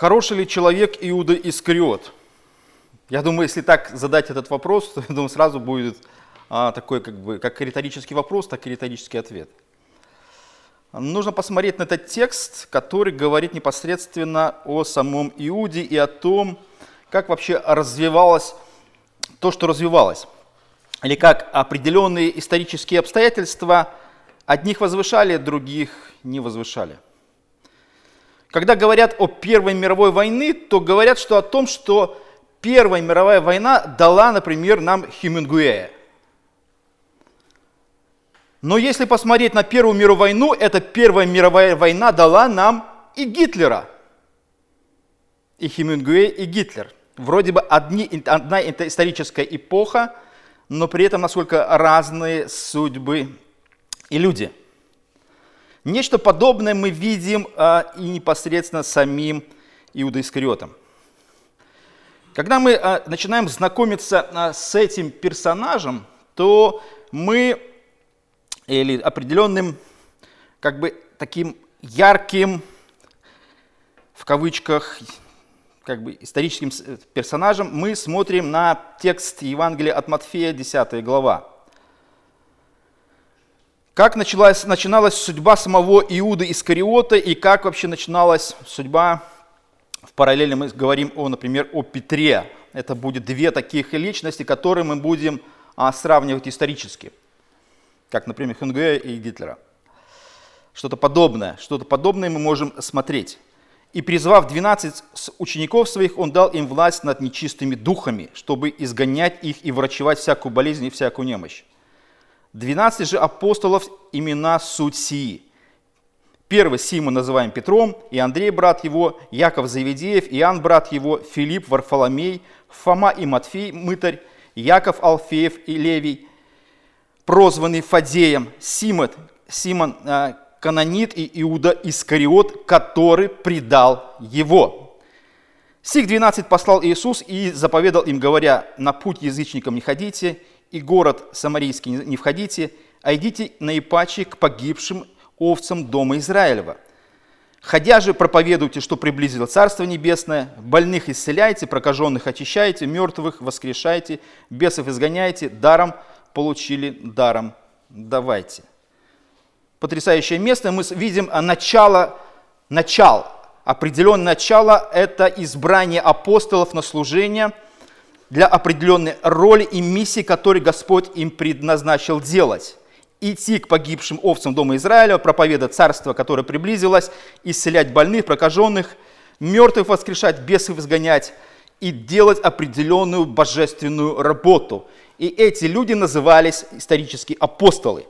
Хороший ли человек Иуда Искариот? Я думаю, если так задать этот вопрос, то я думаю, сразу будет а, такой, как бы, как риторический вопрос, так и риторический ответ. Нужно посмотреть на этот текст, который говорит непосредственно о самом Иуде и о том, как вообще развивалось то, что развивалось. Или как определенные исторические обстоятельства одних возвышали, других не возвышали. Когда говорят о Первой мировой войне, то говорят что о том, что Первая мировая война дала, например, нам Хемингуэя. Но если посмотреть на Первую мировую войну, эта Первая мировая война дала нам и Гитлера. И Хемингуэй, и Гитлер. Вроде бы одни, одна историческая эпоха, но при этом насколько разные судьбы и люди – Нечто подобное мы видим а, и непосредственно самим Иудоискариотом. Когда мы а, начинаем знакомиться а, с этим персонажем, то мы, или определенным, как бы таким ярким, в кавычках, как бы историческим персонажем, мы смотрим на текст Евангелия от Матфея, 10 глава. Как началась, начиналась судьба самого Иуды Искариота и как вообще начиналась судьба, в параллели мы говорим, о, например, о Петре. Это будет две таких личности, которые мы будем а, сравнивать исторически. Как, например, Хенгуэя и Гитлера. Что-то подобное, что-то подобное мы можем смотреть. И призвав 12 учеников своих, он дал им власть над нечистыми духами, чтобы изгонять их и врачевать всякую болезнь и всякую немощь. Двенадцать же апостолов имена суть сии. Первый Симон называем Петром, и Андрей брат его, Яков Завидеев, Иоанн брат его, Филипп Варфоломей, Фома и Матфей мытарь, Яков Алфеев и Левий, прозванный Фадеем, Симон, Симон э, Канонит и Иуда Искариот, который предал его. Сих двенадцать послал Иисус и заповедал им, говоря, на путь язычникам не ходите, и город Самарийский не входите, а идите наипаче к погибшим овцам дома Израилева. Ходя же проповедуйте, что приблизило Царство Небесное, больных исцеляйте, прокаженных очищайте, мертвых воскрешайте, бесов изгоняйте, даром получили, даром давайте. Потрясающее место, мы видим начало, начало, определенное начало – это избрание апостолов на служение – для определенной роли и миссии, которую Господь им предназначил делать. Идти к погибшим овцам Дома Израиля, проповедовать царство, которое приблизилось, исцелять больных, прокаженных, мертвых воскрешать, бесов изгонять и делать определенную божественную работу. И эти люди назывались исторические апостолы –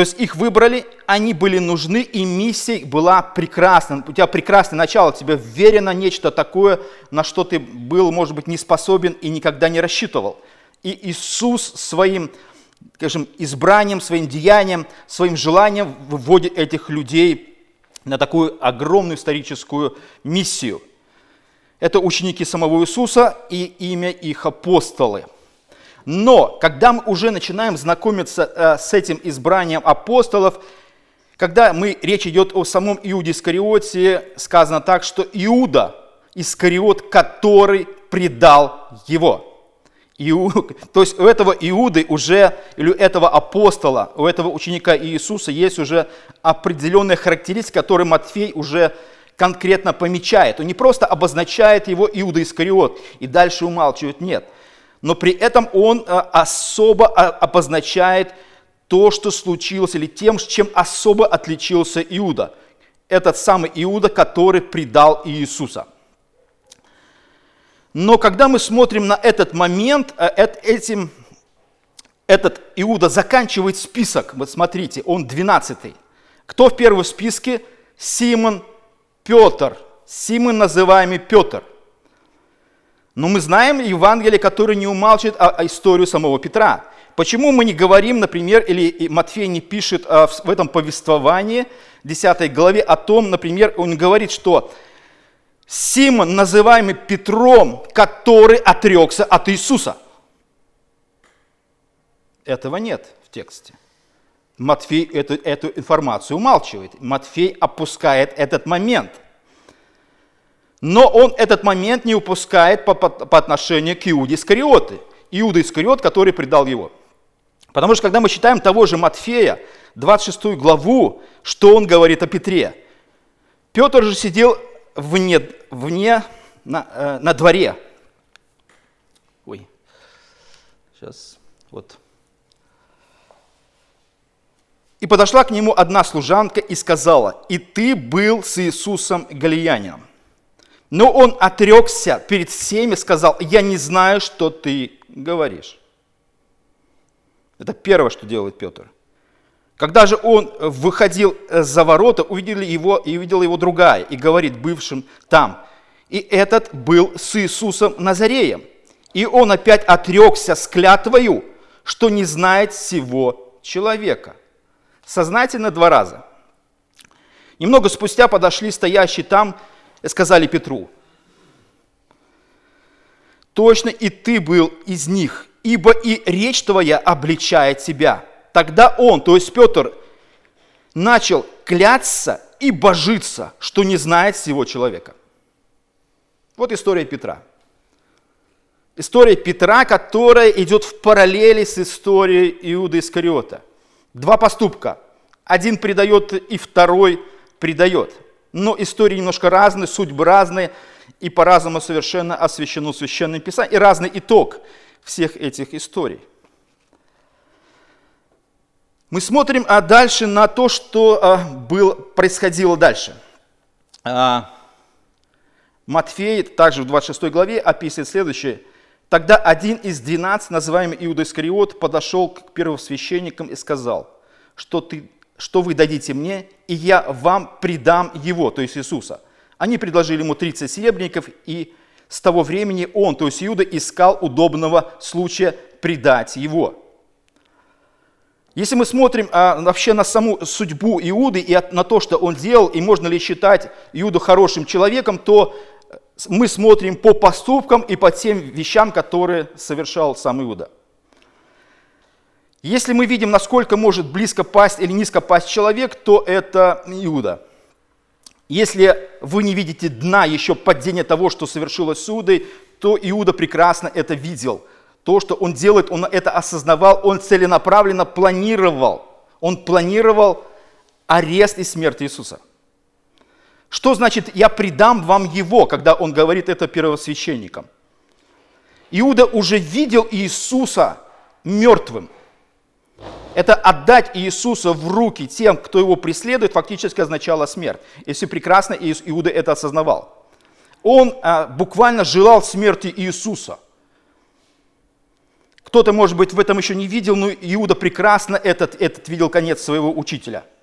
то есть их выбрали, они были нужны, и миссия была прекрасна. У тебя прекрасное начало, тебе верено нечто такое, на что ты был, может быть, не способен и никогда не рассчитывал. И Иисус своим, скажем, избранием, своим деянием, своим желанием выводит этих людей на такую огромную историческую миссию. Это ученики самого Иисуса и имя их апостолы – но когда мы уже начинаем знакомиться э, с этим избранием апостолов, когда мы, речь идет о самом Иуде Искариоте, сказано так, что Иуда Искариот, который предал его. Иу, то есть у этого Иуды уже, или у этого апостола, у этого ученика Иисуса есть уже определенные характеристики, которые Матфей уже конкретно помечает. Он не просто обозначает его Иуда Искариот и дальше умалчивает, нет – но при этом он э, особо а, обозначает то, что случилось, или тем, чем особо отличился Иуда. Этот самый Иуда, который предал Иисуса. Но когда мы смотрим на этот момент, э, этим, этот Иуда заканчивает список. Вот смотрите, он 12 Кто в первом списке? Симон Петр. Симон, называемый Петр. Но мы знаем Евангелие, которое не умалчивает о, историю самого Петра. Почему мы не говорим, например, или Матфей не пишет а, в этом повествовании, 10 главе, о том, например, он говорит, что Симон, называемый Петром, который отрекся от Иисуса. Этого нет в тексте. Матфей эту, эту информацию умалчивает. Матфей опускает этот момент – Но он этот момент не упускает по, по, по отношению к Иуде Искариоты. Иуда Искариот, который предал его. Потому что когда мы читаем того же Матфея, 26 главу, что он говорит о Петре? Петр же сидел вне, вне на, э, на дворе. Ой, сейчас, вот. И подошла к нему одна служанка и сказала, «И ты был с Иисусом Галиянином». Но он отрекся перед всеми, сказал, «Я не знаю, что ты говоришь». Это первое, что делает Петр. Когда же он выходил за ворота, увидели его, и увидела его другая, и говорит бывшим там, и этот был с Иисусом Назареем. И он опять отрекся с клятвою, что не знает всего человека сознательно два раза. Немного спустя подошли стоящие там и сказали Петру, точно и ты был из них, ибо и речь твоя обличает тебя. Тогда он, то есть Петр, начал кляться и божиться, что не знает всего человека. Вот история Петра. История Петра, которая идет в параллели с историей Иуда Искариота – Два поступка. Один предает и второй предает. Но истории немножко разные, судьбы разные, и по-разному совершенно освящено Священным Писанием, и разный итог всех этих историй. Мы смотрим а дальше на то, что а, был, происходило дальше. А, Матфей также в 26 главе описывает следующее. Тогда один из двенадцати, называемый Иуда Искариот, подошел к первосвященникам и сказал, что, ты, что вы дадите мне, и я вам предам его, то есть Иисуса. Они предложили ему 30 серебряников, и с того времени он, то есть Иуда, искал удобного случая предать его. Если мы смотрим а, вообще на саму судьбу Иуды и на то, что он делал, и можно ли считать Иуду хорошим человеком, то мы смотрим по поступкам и по тем вещам, которые совершал сам Иуда. Если мы видим, насколько может близко пасть или низко пасть человек, то это Иуда. Если вы не видите дна еще падения того, что совершилось с Иудой, то Иуда прекрасно это видел. То, что он делает, он это осознавал, он целенаправленно планировал. Он планировал арест и смерть Иисуса – что значит «я предам вам его», когда он говорит это первосвященникам? Иуда уже видел Иисуса мертвым. Это отдать Иисуса в руки тем, кто его преследует, фактически означало смерть. Если прекрасно Иуда это осознавал. Он а, буквально желал смерти Иисуса. Кто-то, может быть, в этом еще не видел, но Иуда прекрасно этот, этот видел конец своего учителя –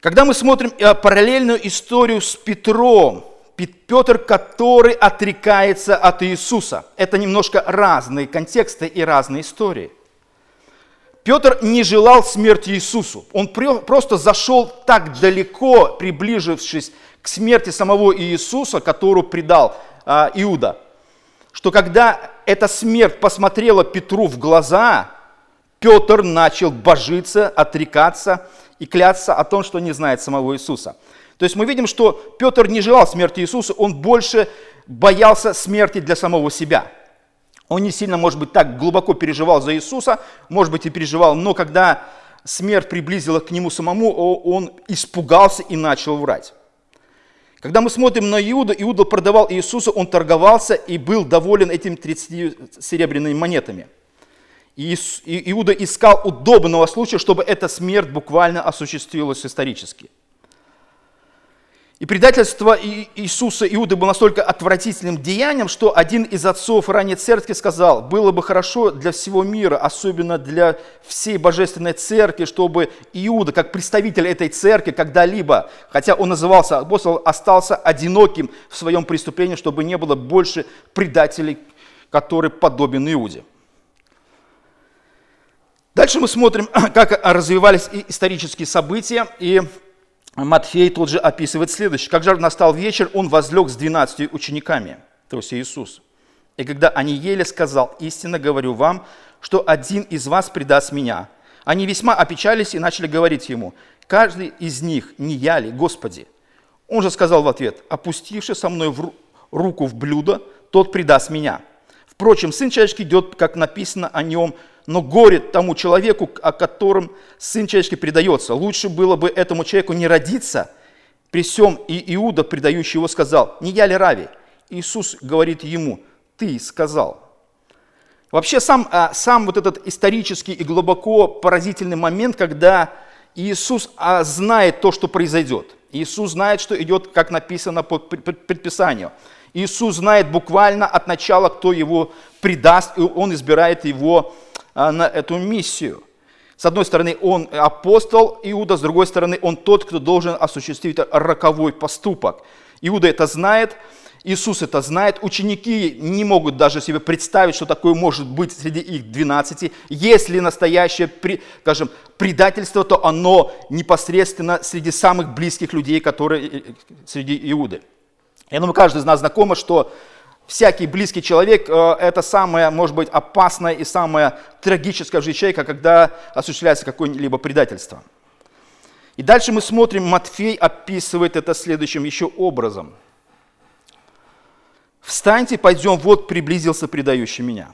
когда мы смотрим э, параллельную историю с Петром, Петр, который отрекается от Иисуса. Это немножко разные контексты и разные истории. Петр не желал смерти Иисусу. Он просто зашел так далеко, приближившись к смерти самого Иисуса, которую предал а, Иуда, что когда эта смерть посмотрела Петру в глаза, Петр начал божиться, отрекаться и кляться о том, что не знает самого Иисуса. То есть мы видим, что Петр не желал смерти Иисуса, он больше боялся смерти для самого себя. Он не сильно, может быть, так глубоко переживал за Иисуса, может быть, и переживал, но когда смерть приблизила к нему самому, он испугался и начал врать. Когда мы смотрим на Иуду, Иуда продавал Иисуса, он торговался и был доволен этим 30 серебряными монетами – Иуда искал удобного случая, чтобы эта смерть буквально осуществилась исторически. И предательство Иисуса Иуды было настолько отвратительным деянием, что один из отцов ранней церкви сказал, было бы хорошо для всего мира, особенно для всей божественной церкви, чтобы Иуда, как представитель этой церкви, когда-либо, хотя он назывался апостолом, остался одиноким в своем преступлении, чтобы не было больше предателей, которые подобен Иуде. Дальше мы смотрим, как развивались исторические события, и Матфей тут же описывает следующее. «Как же настал вечер, он возлег с двенадцатью учениками, то есть Иисус. И когда они ели, сказал, истинно говорю вам, что один из вас предаст меня. Они весьма опечались и начали говорить ему, каждый из них, не я ли, Господи? Он же сказал в ответ, опустивший со мной в руку в блюдо, тот предаст меня. Впрочем, Сын Человеческий идет, как написано о нем, но горе тому человеку, о котором Сын Человеческий предается. Лучше было бы этому человеку не родиться. При всем и Иуда, предающий его, сказал, не я ли Рави? Иисус говорит ему, ты сказал. Вообще сам, а, сам вот этот исторический и глубоко поразительный момент, когда Иисус а, знает то, что произойдет. Иисус знает, что идет, как написано по предписанию. Иисус знает буквально от начала, кто его предаст, и он избирает его а, на эту миссию. С одной стороны, он апостол Иуда, с другой стороны, он тот, кто должен осуществить роковой поступок. Иуда это знает, Иисус это знает, ученики не могут даже себе представить, что такое может быть среди их 12. Если настоящее, скажем, предательство, то оно непосредственно среди самых близких людей, которые э, среди Иуды. Я думаю, каждый из нас знакомо, что всякий близкий человек э, – это самое, может быть, опасное и самое трагическое в жизни человека, когда осуществляется какое-либо предательство. И дальше мы смотрим, Матфей описывает это следующим еще образом – «Встаньте, пойдем, вот приблизился предающий меня».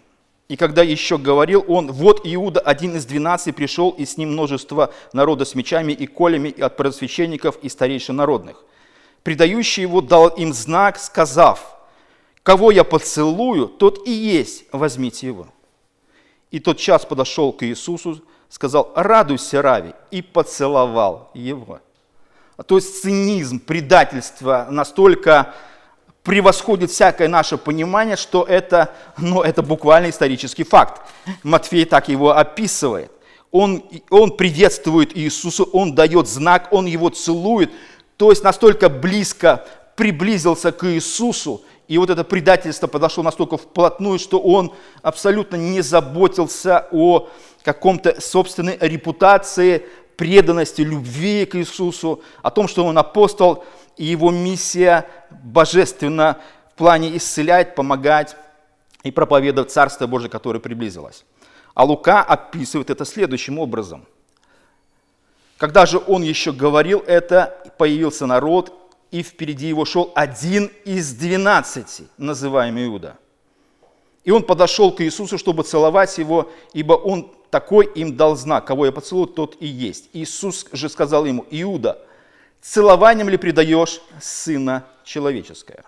И когда еще говорил он, вот Иуда, один из двенадцати, пришел, и с ним множество народа с мечами и колями и от просвященников и старейшин народных. Предающий его дал им знак, сказав, «Кого я поцелую, тот и есть, возьмите его». И тот час подошел к Иисусу, сказал, «Радуйся, Рави», и поцеловал его. То есть цинизм, предательство настолько превосходит всякое наше понимание, что это, ну, это буквально исторический факт. Матфей так его описывает. Он, он приветствует Иисуса, он дает знак, он его целует, то есть настолько близко приблизился к Иисусу, и вот это предательство подошло настолько вплотную, что он абсолютно не заботился о каком-то собственной репутации, преданности, любви к Иисусу, о том, что он апостол, и его миссия божественна в плане исцелять, помогать и проповедовать Царство Божие, которое приблизилось. А Лука описывает это следующим образом. Когда же он еще говорил это, появился народ, и впереди его шел один из двенадцати, называемый Иуда. И он подошел к Иисусу, чтобы целовать его, ибо он такой им дал знак, кого я поцелую, тот и есть. Иисус же сказал ему, Иуда, целованием ли предаешь Сына Человеческого?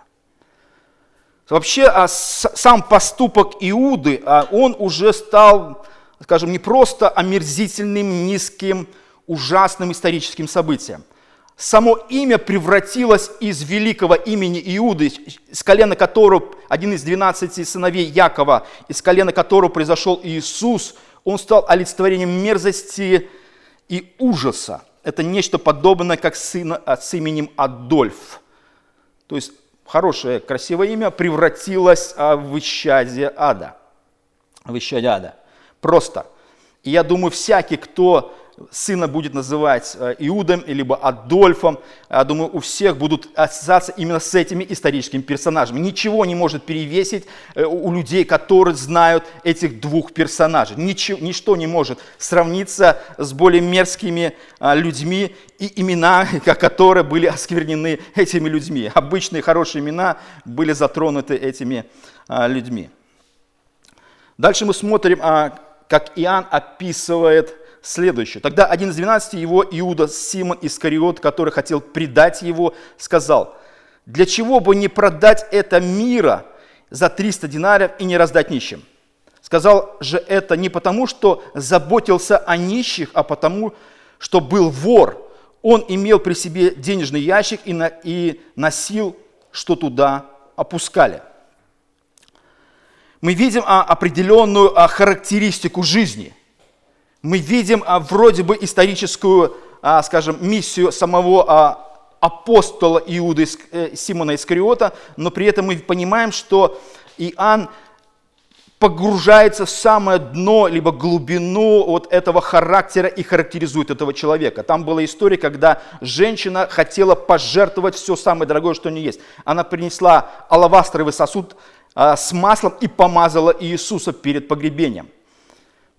Вообще, а сам поступок Иуды, а он уже стал, скажем, не просто омерзительным, низким, ужасным историческим событием. Само имя превратилось из великого имени Иуды, с колена которого, один из двенадцати сыновей Якова, из колена которого произошел Иисус, он стал олицетворением мерзости и ужаса это нечто подобное, как сын а, с именем Адольф. То есть хорошее, красивое имя превратилось а, в исчадие ада. В исчадие ада. Просто. И я думаю, всякий, кто сына будет называть э, Иудом, либо Адольфом. Я думаю, у всех будут ассоциации именно с этими историческими персонажами. Ничего не может перевесить э, у людей, которые знают этих двух персонажей. Ничего, ничто не может сравниться с более мерзкими э, людьми и имена, которые были осквернены этими людьми. Обычные хорошие имена были затронуты этими людьми. Дальше мы смотрим, а, как Иоанн описывает следующее. Тогда один из двенадцати его, Иуда Симон Искариот, который хотел предать его, сказал, для чего бы не продать это мира за 300 динариев и не раздать нищим? Сказал же это не потому, что заботился о нищих, а потому, что был вор. Он имел при себе денежный ящик и, на, и носил, что туда опускали. Мы видим определенную характеристику жизни – мы видим а, вроде бы историческую, а, скажем, миссию самого а, апостола Иуды э, Симона Искариота, но при этом мы понимаем, что Иоанн погружается в самое дно, либо глубину вот этого характера и характеризует этого человека. Там была история, когда женщина хотела пожертвовать все самое дорогое, что у нее есть. Она принесла алавастровый сосуд с маслом и помазала Иисуса перед погребением.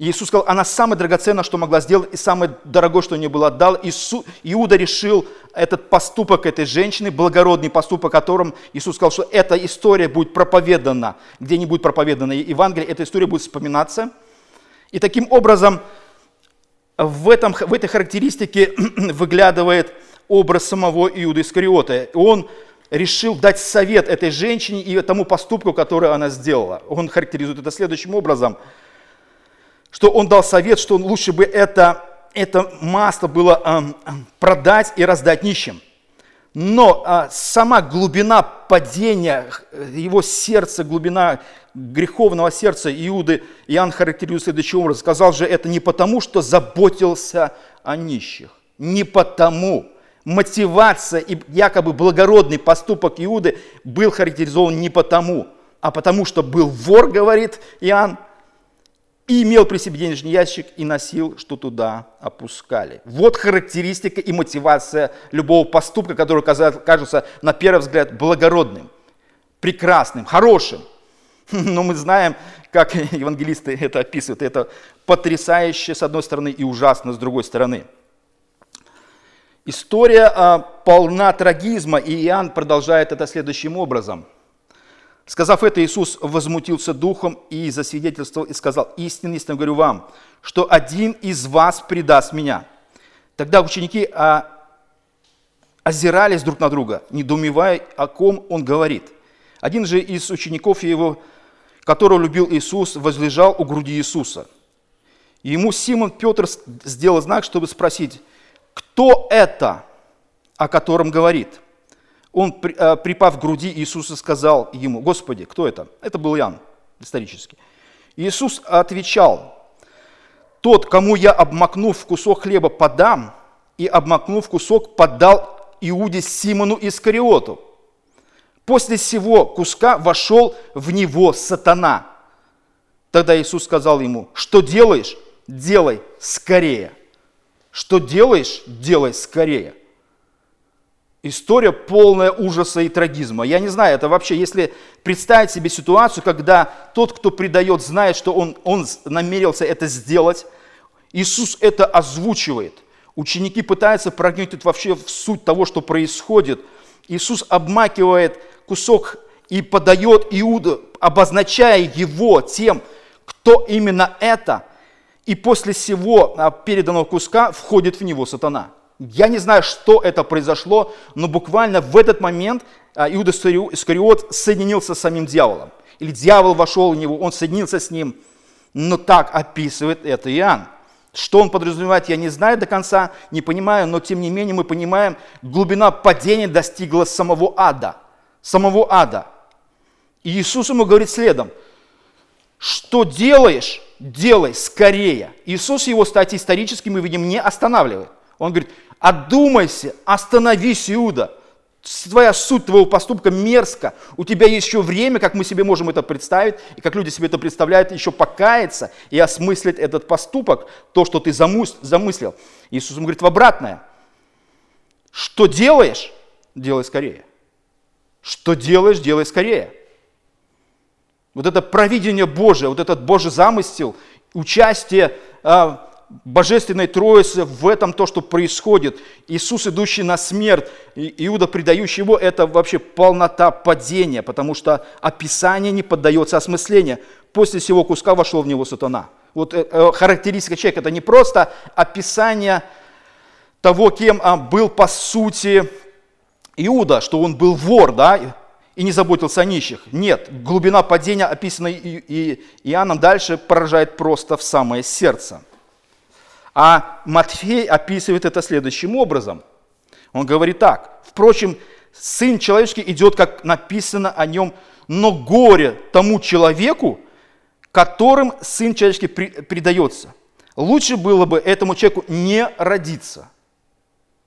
Иисус сказал, она самое драгоценное, что могла сделать, и самое дорогое, что у нее было, отдал. Иисус, Иуда решил этот поступок этой женщины, благородный поступок, которым Иисус сказал, что эта история будет проповедана, где не будет проповедана Евангелие, эта история будет вспоминаться. И таким образом в, этом, в этой характеристике выглядывает образ самого Иуды Искариота. Он решил дать совет этой женщине и тому поступку, который она сделала. Он характеризует это следующим образом, что он дал совет, что лучше бы это, это масло было э, продать и раздать нищим. Но э, сама глубина падения его сердца, глубина греховного сердца Иуды, Иоанн характеризует следующим образом. Сказал же это не потому, что заботился о нищих, не потому, мотивация и якобы благородный поступок Иуды был характеризован не потому, а потому что был вор, говорит Иоанн, и имел при себе денежный ящик и носил, что туда опускали. Вот характеристика и мотивация любого поступка, который кажется на первый взгляд благородным, прекрасным, хорошим. Но мы знаем, как евангелисты это описывают. Это потрясающе с одной стороны и ужасно с другой стороны – История а, полна трагизма, и Иоанн продолжает это следующим образом. Сказав это, Иисус возмутился духом и засвидетельствовал и сказал, истинно, истинно говорю вам, что один из вас предаст меня. Тогда ученики а, озирались друг на друга, недоумевая, о ком он говорит. Один же из учеников его, которого любил Иисус, возлежал у груди Иисуса. ему Симон Петр сделал знак, чтобы спросить, кто это, о котором говорит? Он, э, припав к груди Иисуса, сказал ему, Господи, кто это? Это был Иоанн, исторически. Иисус отвечал, тот, кому я, обмакнув кусок хлеба, подам, и обмакнув кусок, подал Иуде Симону Искариоту. После всего куска вошел в него сатана. Тогда Иисус сказал ему, что делаешь, делай скорее. Что делаешь, делай скорее. История полная ужаса и трагизма. Я не знаю, это вообще, если представить себе ситуацию, когда тот, кто предает, знает, что он, он намерился это сделать, Иисус это озвучивает. Ученики пытаются проникнуть вообще в суть того, что происходит. Иисус обмакивает кусок и подает Иуду, обозначая его тем, кто именно это – и после всего а, переданного куска входит в него сатана. Я не знаю, что это произошло, но буквально в этот момент а, Иуда Искариот соединился с самим дьяволом. Или дьявол вошел в него, он соединился с ним. Но так описывает это Иоанн. Что он подразумевает, я не знаю до конца, не понимаю, но тем не менее мы понимаем, глубина падения достигла самого ада. Самого ада. И Иисус ему говорит следом, что делаешь, делай скорее. Иисус его, кстати, исторически мы видим, не останавливает. Он говорит, одумайся, остановись, Иуда. Твоя суть твоего поступка мерзко. У тебя есть еще время, как мы себе можем это представить, и как люди себе это представляют, еще покаяться и осмыслить этот поступок, то, что ты замыслил. Иисус ему говорит в обратное. Что делаешь, делай скорее. Что делаешь, делай скорее. Вот это провидение Божие, вот этот Божий замысел, участие а, Божественной Троицы в этом то, что происходит. Иисус, идущий на смерть, Иуда, предающий его, это вообще полнота падения, потому что описание не поддается осмыслению. После всего куска вошел в него сатана. Вот э, э, характеристика человека, это не просто описание того, кем а, был по сути Иуда, что он был вор, да, и не заботился о нищих. Нет, глубина падения, описанная Иоанном дальше, поражает просто в самое сердце. А Матфей описывает это следующим образом. Он говорит так. Впрочем, Сын человеческий идет, как написано о нем, но горе тому человеку, которым Сын человеческий предается. Лучше было бы этому человеку не родиться.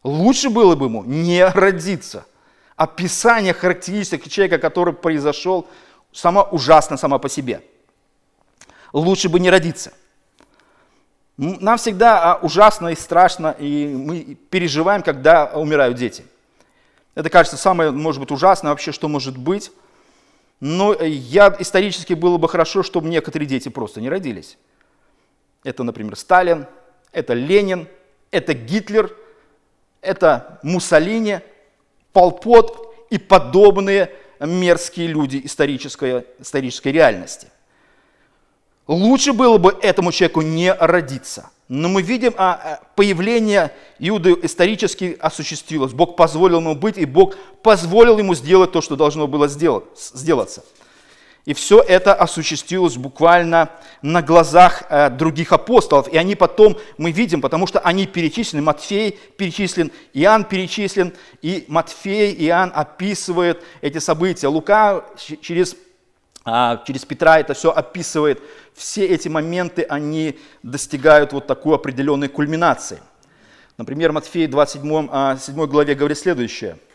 Лучше было бы ему не родиться – описание характеристик человека, который произошел, сама ужасно сама по себе. Лучше бы не родиться. Нам всегда а, ужасно и страшно, и мы переживаем, когда умирают дети. Это, кажется, самое, может быть, ужасное вообще, что может быть. Но я исторически было бы хорошо, чтобы некоторые дети просто не родились. Это, например, Сталин, это Ленин, это Гитлер, это Муссолини, Полпот и подобные мерзкие люди исторической, исторической реальности. Лучше было бы этому человеку не родиться. Но мы видим, а, а появление Иуды исторически осуществилось. Бог позволил ему быть, и Бог позволил ему сделать то, что должно было сделать, сделаться. И все это осуществилось буквально на глазах э, других апостолов. И они потом, мы видим, потому что они перечислены, Матфей перечислен, Иоанн перечислен, и Матфей, Иоанн описывают эти события. Лука через, через Петра это все описывает. Все эти моменты, они достигают вот такой определенной кульминации. Например, Матфей 27 7 главе говорит следующее –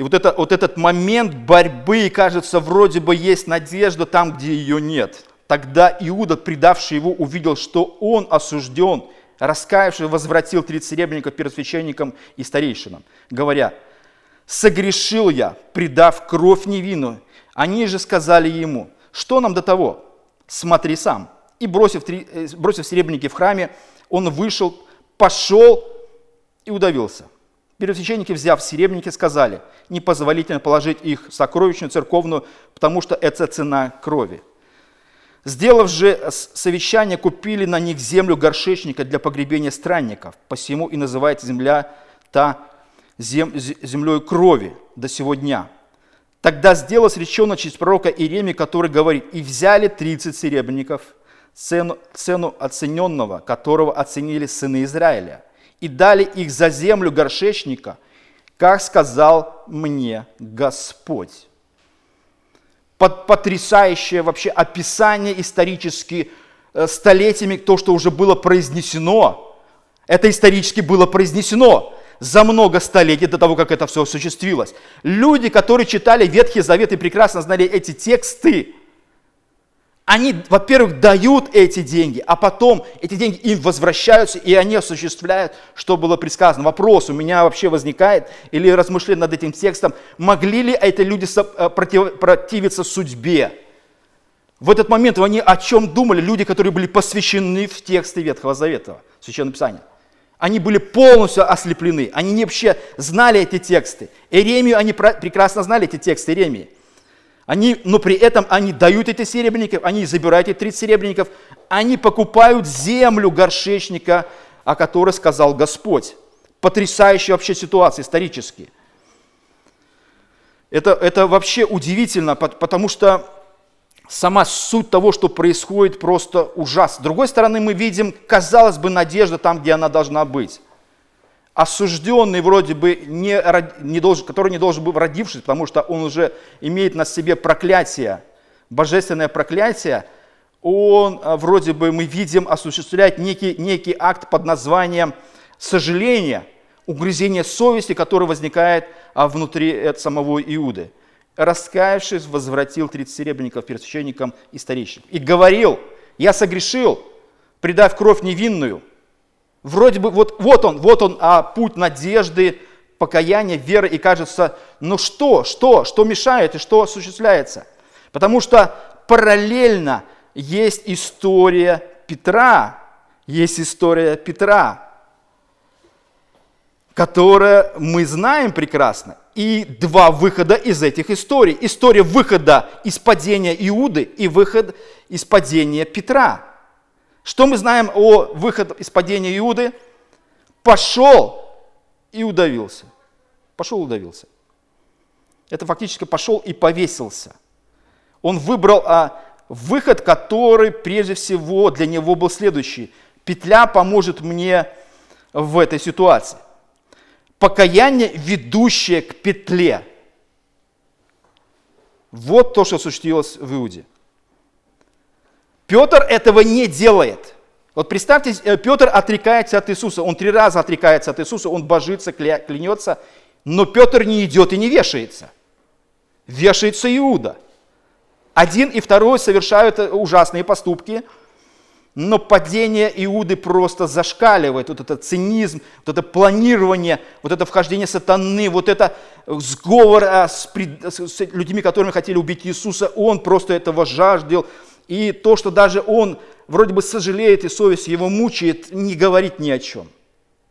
и вот, это, вот этот момент борьбы, кажется, вроде бы есть надежда там, где ее нет. Тогда Иуда, предавший его, увидел, что он осужден, раскаявший, возвратил 30 серебряников перед священником и старейшинам, говоря, «Согрешил я, предав кровь невинную». Они же сказали ему, «Что нам до того? Смотри сам». И бросив, три, э, бросив серебряники в храме, он вышел, пошел и удавился. Первосвященники, взяв серебряники, сказали, непозволительно положить их в сокровищную церковную, потому что это цена крови. Сделав же совещание, купили на них землю горшечника для погребения странников. Посему и называется земля та зем, землей крови до сего дня. Тогда сделалось речено через пророка Иеремия, который говорит, «И взяли 30 серебряников, цену, цену оцененного, которого оценили сыны Израиля, и дали их за землю горшечника, как сказал мне Господь. Под потрясающее вообще описание исторически э, столетиями, то, что уже было произнесено. Это исторически было произнесено за много столетий до того, как это все осуществилось. Люди, которые читали Ветхий Завет и прекрасно знали эти тексты, они, во-первых, дают эти деньги, а потом эти деньги им возвращаются, и они осуществляют, что было предсказано. Вопрос у меня вообще возникает, или размышляя над этим текстом, могли ли эти люди э, против, противиться судьбе? В этот момент они о чем думали? Люди, которые были посвящены в тексты Ветхого Завета, Священного Писания. Они были полностью ослеплены, они не вообще знали эти тексты. Иеремию они прекрасно знали эти тексты Иеремии. Они, но при этом они дают эти серебряников, они забирают эти 30 серебряников, они покупают землю горшечника, о которой сказал Господь. Потрясающая вообще ситуация исторически. Это, это вообще удивительно, потому что сама суть того, что происходит, просто ужасно. С другой стороны, мы видим, казалось бы, надежда там, где она должна быть осужденный вроде бы, не, не должен, который не должен был родившись, потому что он уже имеет на себе проклятие, божественное проклятие, он а, вроде бы, мы видим, осуществляет некий, некий акт под названием сожаления, угрызение совести, которое возникает а, внутри самого Иуды. Раскаявшись, возвратил 30 серебряников перед священником и старейшим. И говорил, я согрешил, предав кровь невинную – Вроде бы вот, вот он, вот он а, путь надежды, покаяния, веры, и кажется, ну что, что, что мешает и что осуществляется? Потому что параллельно есть история Петра, есть история Петра, которая мы знаем прекрасно. И два выхода из этих историй. История выхода из падения Иуды и выход из падения Петра – что мы знаем о выходе из падения Иуды? Пошел и удавился. Пошел и удавился. Это фактически пошел и повесился. Он выбрал а, выход, который прежде всего для него был следующий. Петля поможет мне в этой ситуации. Покаяние, ведущее к петле. Вот то, что осуществилось в Иуде. Петр этого не делает. Вот представьте, э, Петр отрекается от Иисуса, он три раза отрекается от Иисуса, он божится, клянется, но Петр не идет и не вешается. Вешается Иуда. Один и второй совершают ужасные поступки, но падение Иуды просто зашкаливает. Вот этот цинизм, вот это планирование, вот это вхождение сатаны, вот это сговор с, с людьми, которыми хотели убить Иисуса, он просто этого жаждал, И то, что даже он вроде бы сожалеет и совесть его мучает, не говорит ни о чем.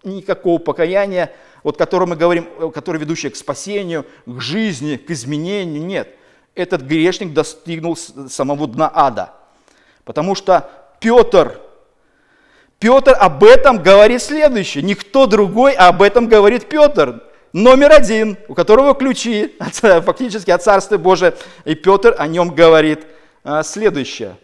Никакого покаяния, вот которое мы говорим, которое ведущее к спасению, к жизни, к изменению, нет. Этот грешник достигнул самого дна ада. Потому что Петр, Петр об этом говорит следующее. Никто другой, а об этом говорит Петр. Номер один, у которого ключи фактически от Царства Божия. И Петр о нем говорит а, следующее.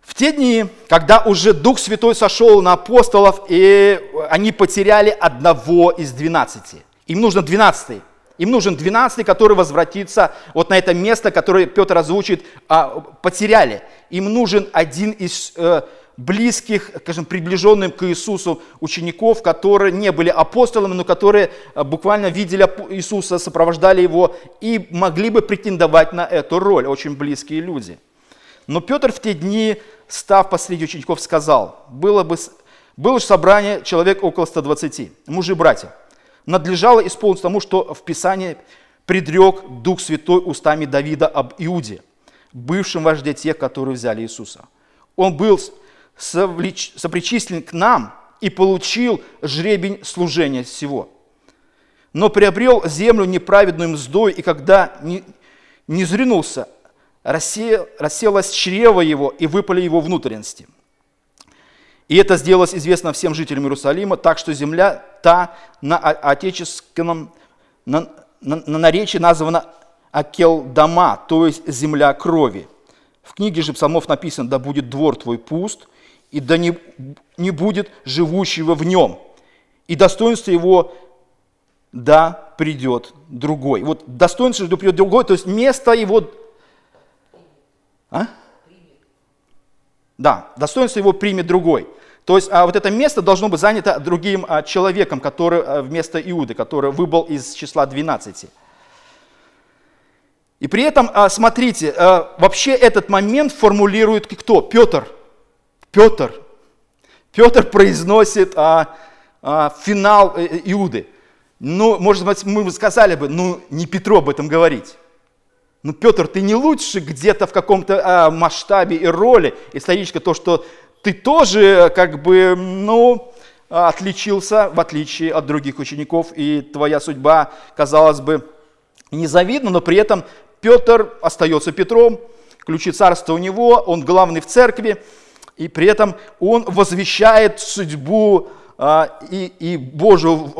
В те дни, когда уже Дух Святой сошел на апостолов, и они потеряли одного из двенадцати. Им нужно двенадцатый. Им нужен двенадцатый, который возвратится вот на это место, которое Петр озвучит, а, потеряли. Им нужен один из э, близких, скажем, приближенным к Иисусу учеников, которые не были апостолами, но которые э, буквально видели Иисуса, сопровождали его и могли бы претендовать на эту роль, очень близкие люди. Но Петр в те дни, став посреди учеников, сказал, было бы, было же собрание человек около 120, мужи и братья, надлежало исполнить тому, что в Писании предрек Дух Святой устами Давида об Иуде, бывшем вожде тех, которые взяли Иисуса. Он был сопричислен к нам и получил жребень служения всего. Но приобрел землю неправедную мздой, и когда не, не зринулся, рассел, расселось чрево его и выпали его внутренности – и это сделалось известно всем жителям Иерусалима, так что земля та на отеческом, на, на, на наречии названа Акелдама, то есть земля крови. В книге же псалмов написано, да будет двор твой пуст, и да не, не будет живущего в нем, и достоинство его да придет другой. Вот достоинство да придет другой, то есть место его... А? Да, достоинство его примет другой. То есть а, вот это место должно быть занято другим а, человеком, который а, вместо Иуды, который выбыл из числа 12. И при этом, а, смотрите, а, вообще этот момент формулирует кто? Петр. Петр. Петр произносит а, а, финал э, э, Иуды. Ну, может быть, мы бы сказали бы, ну, не Петру об этом говорить. Ну, Петр, ты не лучше где-то в каком-то а, масштабе и роли исторической, то, что ты тоже как бы, ну, отличился, в отличие от других учеников, и твоя судьба, казалось бы, незавидна, но при этом Петр остается Петром, ключи царства у него, он главный в церкви, и при этом он возвещает судьбу а, и, и Божью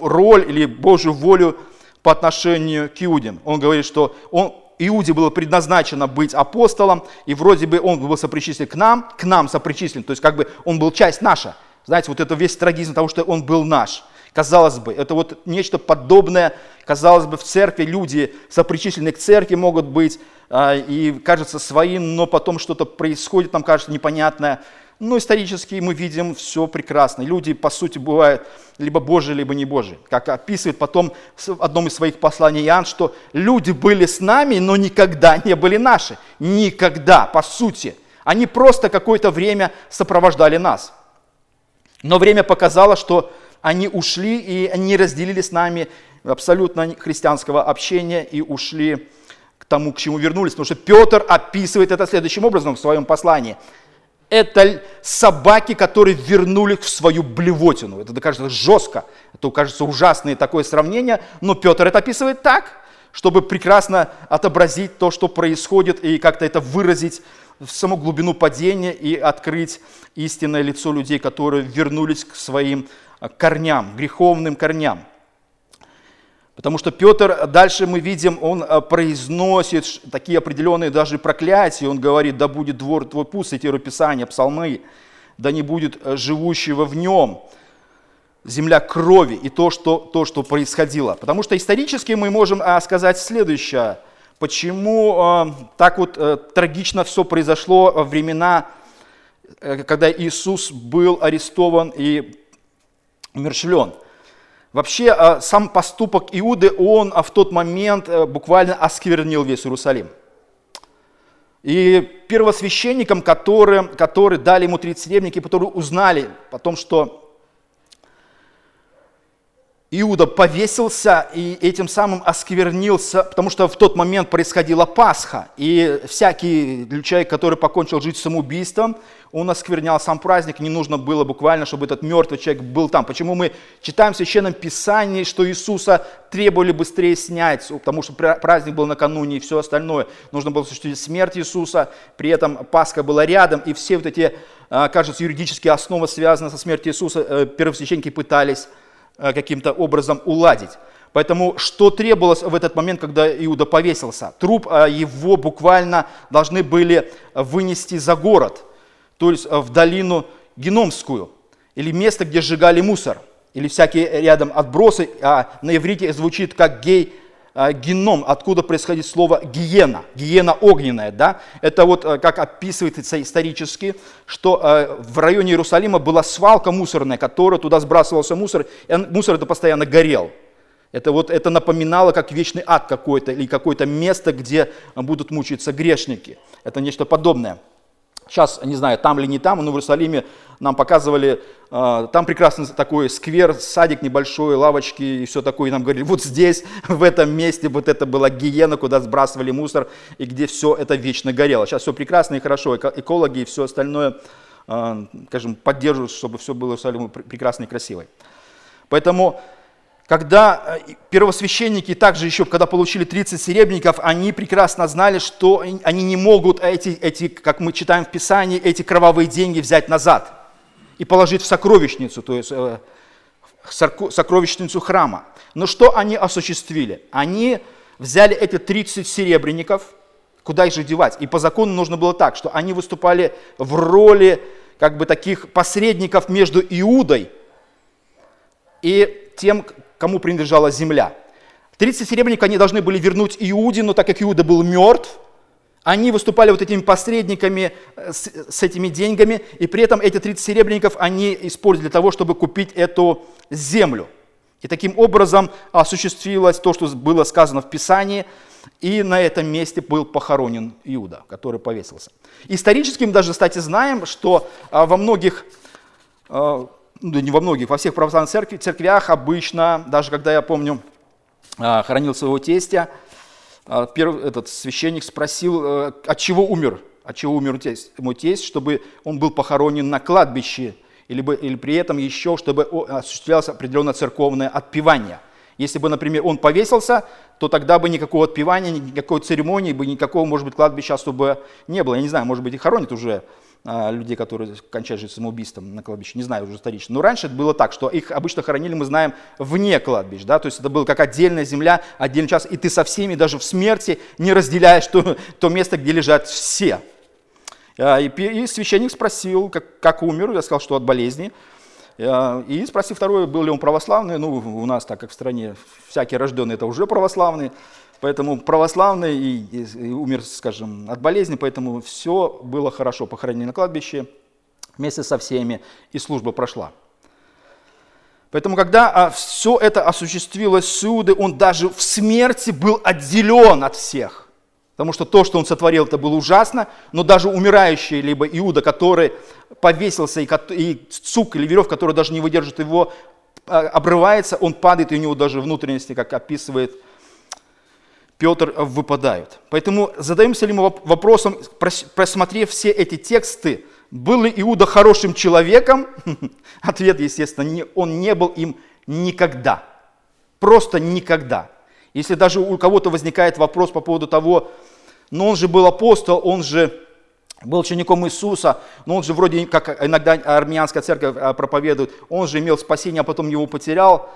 роль или Божью волю по отношению к Иудям. Он говорит, что он Иуде было предназначено быть апостолом, и вроде бы он был сопричислен к нам, к нам сопричислен, то есть как бы он был часть наша. Знаете, вот это весь трагизм того, что он был наш. Казалось бы, это вот нечто подобное, казалось бы, в церкви люди, сопричисленные к церкви могут быть, а, и кажется своим, но потом что-то происходит, нам кажется непонятное. Но исторически мы видим все прекрасно. Люди, по сути, бывают либо Божии, либо не Божии. Как описывает потом в одном из своих посланий Иоанн, что люди были с нами, но никогда не были наши. Никогда, по сути. Они просто какое-то время сопровождали нас. Но время показало, что они ушли и они разделили с нами абсолютно христианского общения и ушли к тому, к чему вернулись. Потому что Петр описывает это следующим образом в своем послании – это собаки, которые вернули в свою блевотину. Это кажется жестко, это кажется ужасное такое сравнение, но Петр это описывает так, чтобы прекрасно отобразить то, что происходит, и как-то это выразить в саму глубину падения и открыть истинное лицо людей, которые вернулись к своим корням, греховным корням. Потому что Петр, дальше мы видим, он э, произносит такие определенные даже проклятия. Он говорит, да будет двор твой пуст, эти Писания, псалмы, да не будет э, живущего в нем земля крови и то, что, то, что происходило. Потому что исторически мы можем э, сказать следующее. Почему так вот трагично все произошло во времена, когда Иисус был арестован и умерщвлен – Вообще, а, сам поступок Иуды, он а, в тот момент э, буквально осквернил весь Иерусалим. И первосвященникам, которые, которые дали ему 30 ревники, которые узнали о том, что Иуда повесился и этим самым осквернился, потому что в тот момент происходила Пасха, и всякий человек, который покончил жить самоубийством, он осквернял сам праздник, не нужно было буквально, чтобы этот мертвый человек был там. Почему мы читаем в Священном Писании, что Иисуса требовали быстрее снять, потому что праздник был накануне и все остальное. Нужно было осуществить смерть Иисуса, при этом Пасха была рядом, и все вот эти, а, кажется, юридические основы, связанные со смертью Иисуса, э, первосвященники пытались каким-то образом уладить. Поэтому что требовалось в этот момент, когда Иуда повесился? Труп э, его буквально должны были вынести за город, то есть э, в долину Геномскую, или место, где сжигали мусор, или всякие рядом отбросы, а на иврите звучит как гей геном, откуда происходит слово гиена, гиена огненная, да, это вот э, как описывается исторически, что э, в районе Иерусалима была свалка мусорная, которая туда сбрасывался мусор, и мусор это постоянно горел. Это вот это напоминало как вечный ад какой-то или какое-то место, где будут мучиться грешники. Это нечто подобное. Сейчас, не знаю, там или не там, но в Иерусалиме нам показывали, э, там прекрасный такой сквер, садик небольшой, лавочки и все такое. И нам говорили, вот здесь, в этом месте, вот это была гиена, куда сбрасывали мусор, и где все это вечно горело. Сейчас все прекрасно и хорошо, экологи и все остальное, э, скажем, поддерживают, чтобы все было в Иерусалиме прекрасно и красиво. Поэтому когда э, первосвященники также еще, когда получили 30 серебряников, они прекрасно знали, что они не могут эти, эти, как мы читаем в Писании, эти кровавые деньги взять назад и положить в сокровищницу, то есть э, сокровищницу храма. Но что они осуществили? Они взяли эти 30 серебряников, куда их же девать? И по закону нужно было так, что они выступали в роли как бы таких посредников между Иудой и тем, кому принадлежала земля. 30 серебряников они должны были вернуть Иуде, но так как Иуда был мертв, они выступали вот этими посредниками э, с, с этими деньгами, и при этом эти 30 серебряников они использовали для того, чтобы купить эту землю. И таким образом осуществилось то, что было сказано в Писании, и на этом месте был похоронен Иуда, который повесился. Исторически мы даже, кстати, знаем, что а, во многих ну, не во многих, во всех православных церкви, церквях обычно, даже когда я помню, а, хоронил своего тестя, а, первый, этот священник спросил, э, от чего умер, от чего умер тесть, мой тесть, чтобы он был похоронен на кладбище, или, бы, или при этом еще, чтобы осуществлялось определенное церковное отпевание. Если бы, например, он повесился, то тогда бы никакого отпевания, никакой церемонии, бы никакого, может быть, кладбища особо не было. Я не знаю, может быть, и хоронят уже людей, которые кончают жизнь самоубийством на кладбище, не знаю уже исторично. Но раньше это было так, что их обычно хоронили, мы знаем, вне кладбищ, да, то есть это было как отдельная земля, отдельный час, и ты со всеми даже в смерти не разделяешь то, то место, где лежат все. А, и, и священник спросил, как, как умер, я сказал, что от болезни. А, и спросил второе, был ли он православный, ну, у нас, так как в стране всякий рожденный, это уже православный, Поэтому православный и, и, и умер, скажем, от болезни, поэтому все было хорошо, похоронено на кладбище вместе со всеми, и служба прошла. Поэтому, когда а, все это осуществилось с он даже в смерти был отделен от всех. Потому что то, что он сотворил, это было ужасно, но даже умирающий, либо Иуда, который повесился, и, и цук или веревка, которая даже не выдержит его, а, обрывается, он падает, и у него даже внутренности, как описывает Петр выпадают. Поэтому задаемся ли мы вопросом, просмотрев все эти тексты, был ли Иуда хорошим человеком? Ответ, естественно, он не был им никогда. Просто никогда. Если даже у кого-то возникает вопрос по поводу того, но он же был апостол, он же был учеником Иисуса, но он же вроде, как иногда армянская церковь а, проповедует, он же имел спасение, а потом его потерял,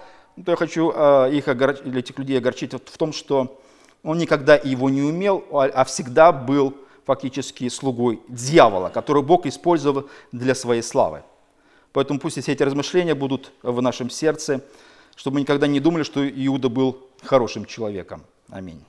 то я хочу а, их, этих людей огорчить в том, что он никогда его не умел, а, а всегда был фактически слугой дьявола, который Бог использовал для своей славы. Поэтому пусть все эти размышления будут в нашем сердце, чтобы мы никогда не думали, что Иуда был хорошим человеком. Аминь.